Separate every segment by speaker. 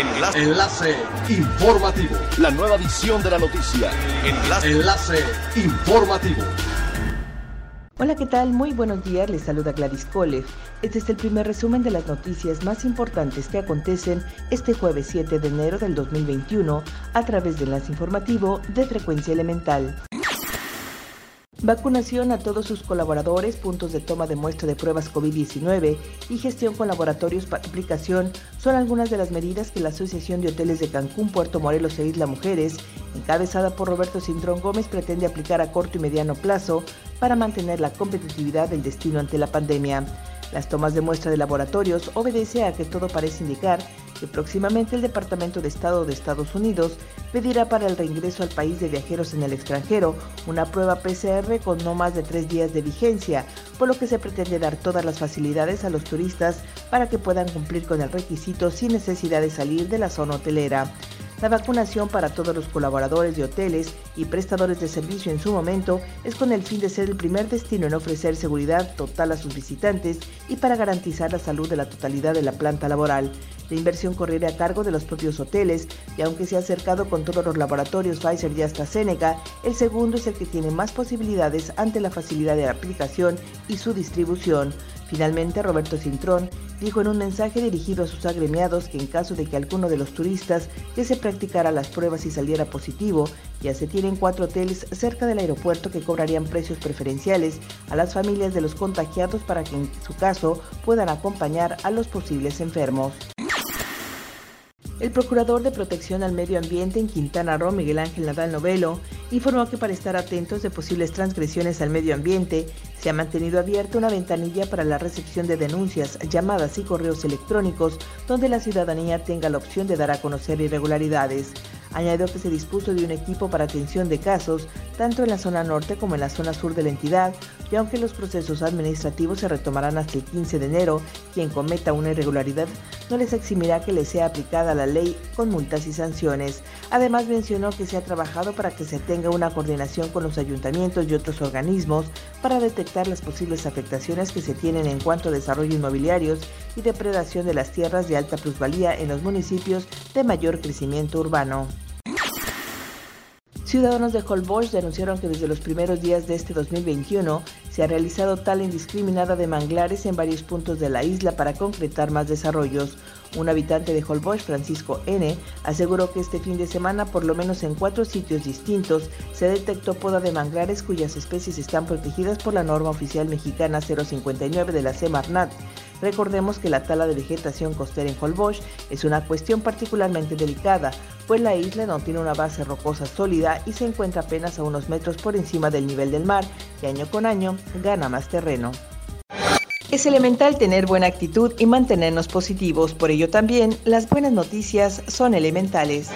Speaker 1: Enlace. Enlace informativo.
Speaker 2: La nueva edición de la noticia.
Speaker 1: Enlace. Enlace informativo.
Speaker 3: Hola, ¿qué tal? Muy buenos días, les saluda Gladys Kolev. Este es el primer resumen de las noticias más importantes que acontecen este jueves 7 de enero del 2021 a través de Enlace Informativo de Frecuencia Elemental. Vacunación a todos sus colaboradores, puntos de toma de muestra de pruebas COVID-19 y gestión con laboratorios para aplicación son algunas de las medidas que la Asociación de Hoteles de Cancún, Puerto Morelos e Isla Mujeres, encabezada por Roberto Cintrón Gómez, pretende aplicar a corto y mediano plazo para mantener la competitividad del destino ante la pandemia. Las tomas de muestra de laboratorios obedece a que todo parece indicar que próximamente el Departamento de Estado de Estados Unidos pedirá para el reingreso al país de viajeros en el extranjero una prueba PCR con no más de tres días de vigencia, por lo que se pretende dar todas las facilidades a los turistas para que puedan cumplir con el requisito sin necesidad de salir de la zona hotelera. La vacunación para todos los colaboradores de hoteles y prestadores de servicio en su momento es con el fin de ser el primer destino en ofrecer seguridad total a sus visitantes y para garantizar la salud de la totalidad de la planta laboral. La inversión correrá a cargo de los propios hoteles y aunque se ha acercado con todos los laboratorios Pfizer y AstraZeneca, el segundo es el que tiene más posibilidades ante la facilidad de aplicación y su distribución. Finalmente, Roberto Cintrón dijo en un mensaje dirigido a sus agremiados que en caso de que alguno de los turistas que se practicara las pruebas y saliera positivo, ya se tienen cuatro hoteles cerca del aeropuerto que cobrarían precios preferenciales a las familias de los contagiados para que en su caso puedan acompañar a los posibles enfermos. El procurador de protección al medio ambiente en Quintana Roo, Miguel Ángel Nadal Novelo, informó que para estar atentos de posibles transgresiones al medio ambiente, se ha mantenido abierta una ventanilla para la recepción de denuncias, llamadas y correos electrónicos, donde la ciudadanía tenga la opción de dar a conocer irregularidades. Añadió que se dispuso de un equipo para atención de casos, tanto en la zona norte como en la zona sur de la entidad, y aunque los procesos administrativos se retomarán hasta el 15 de enero, quien cometa una irregularidad no les eximirá que le sea aplicada la ley con multas y sanciones. Además mencionó que se ha trabajado para que se tenga una coordinación con los ayuntamientos y otros organismos para detectar las posibles afectaciones que se tienen en cuanto a desarrollo inmobiliarios y depredación de las tierras de alta plusvalía en los municipios de mayor crecimiento urbano. Ciudadanos de Holbox denunciaron que desde los primeros días de este 2021 se ha realizado tal indiscriminada de manglares en varios puntos de la isla para concretar más desarrollos. Un habitante de Holbox, Francisco N., aseguró que este fin de semana, por lo menos en cuatro sitios distintos, se detectó poda de manglares cuyas especies están protegidas por la norma oficial mexicana 059 de la Semarnat. Recordemos que la tala de vegetación costera en Holbox es una cuestión particularmente delicada, pues la isla no tiene una base rocosa sólida y se encuentra apenas a unos metros por encima del nivel del mar, y año con año gana más terreno. Es elemental tener buena actitud y mantenernos positivos, por ello también las buenas noticias son elementales.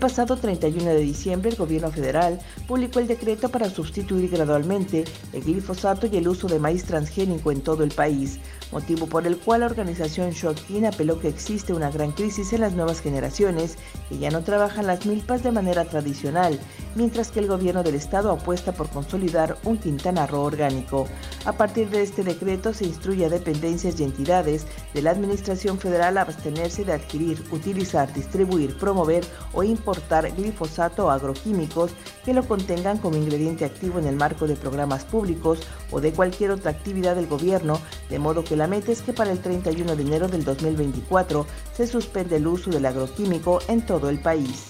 Speaker 3: El pasado 31 de diciembre, el gobierno federal publicó el decreto para sustituir gradualmente el glifosato y el uso de maíz transgénico en todo el país, motivo por el cual la organización Shockin apeló que existe una gran crisis en las nuevas generaciones que ya no trabajan las milpas de manera tradicional, mientras que el gobierno del estado apuesta por consolidar un Quintana Roo orgánico. A partir de este decreto se instruye a dependencias y entidades de la Administración Federal a abstenerse de adquirir, utilizar, distribuir, promover o importar glifosato o agroquímicos que lo contengan como ingrediente activo en el marco de programas públicos o de cualquier otra actividad del gobierno, de modo que la meta es que para el 31 de enero del 2024 se suspende el uso del agroquímico en todo el país.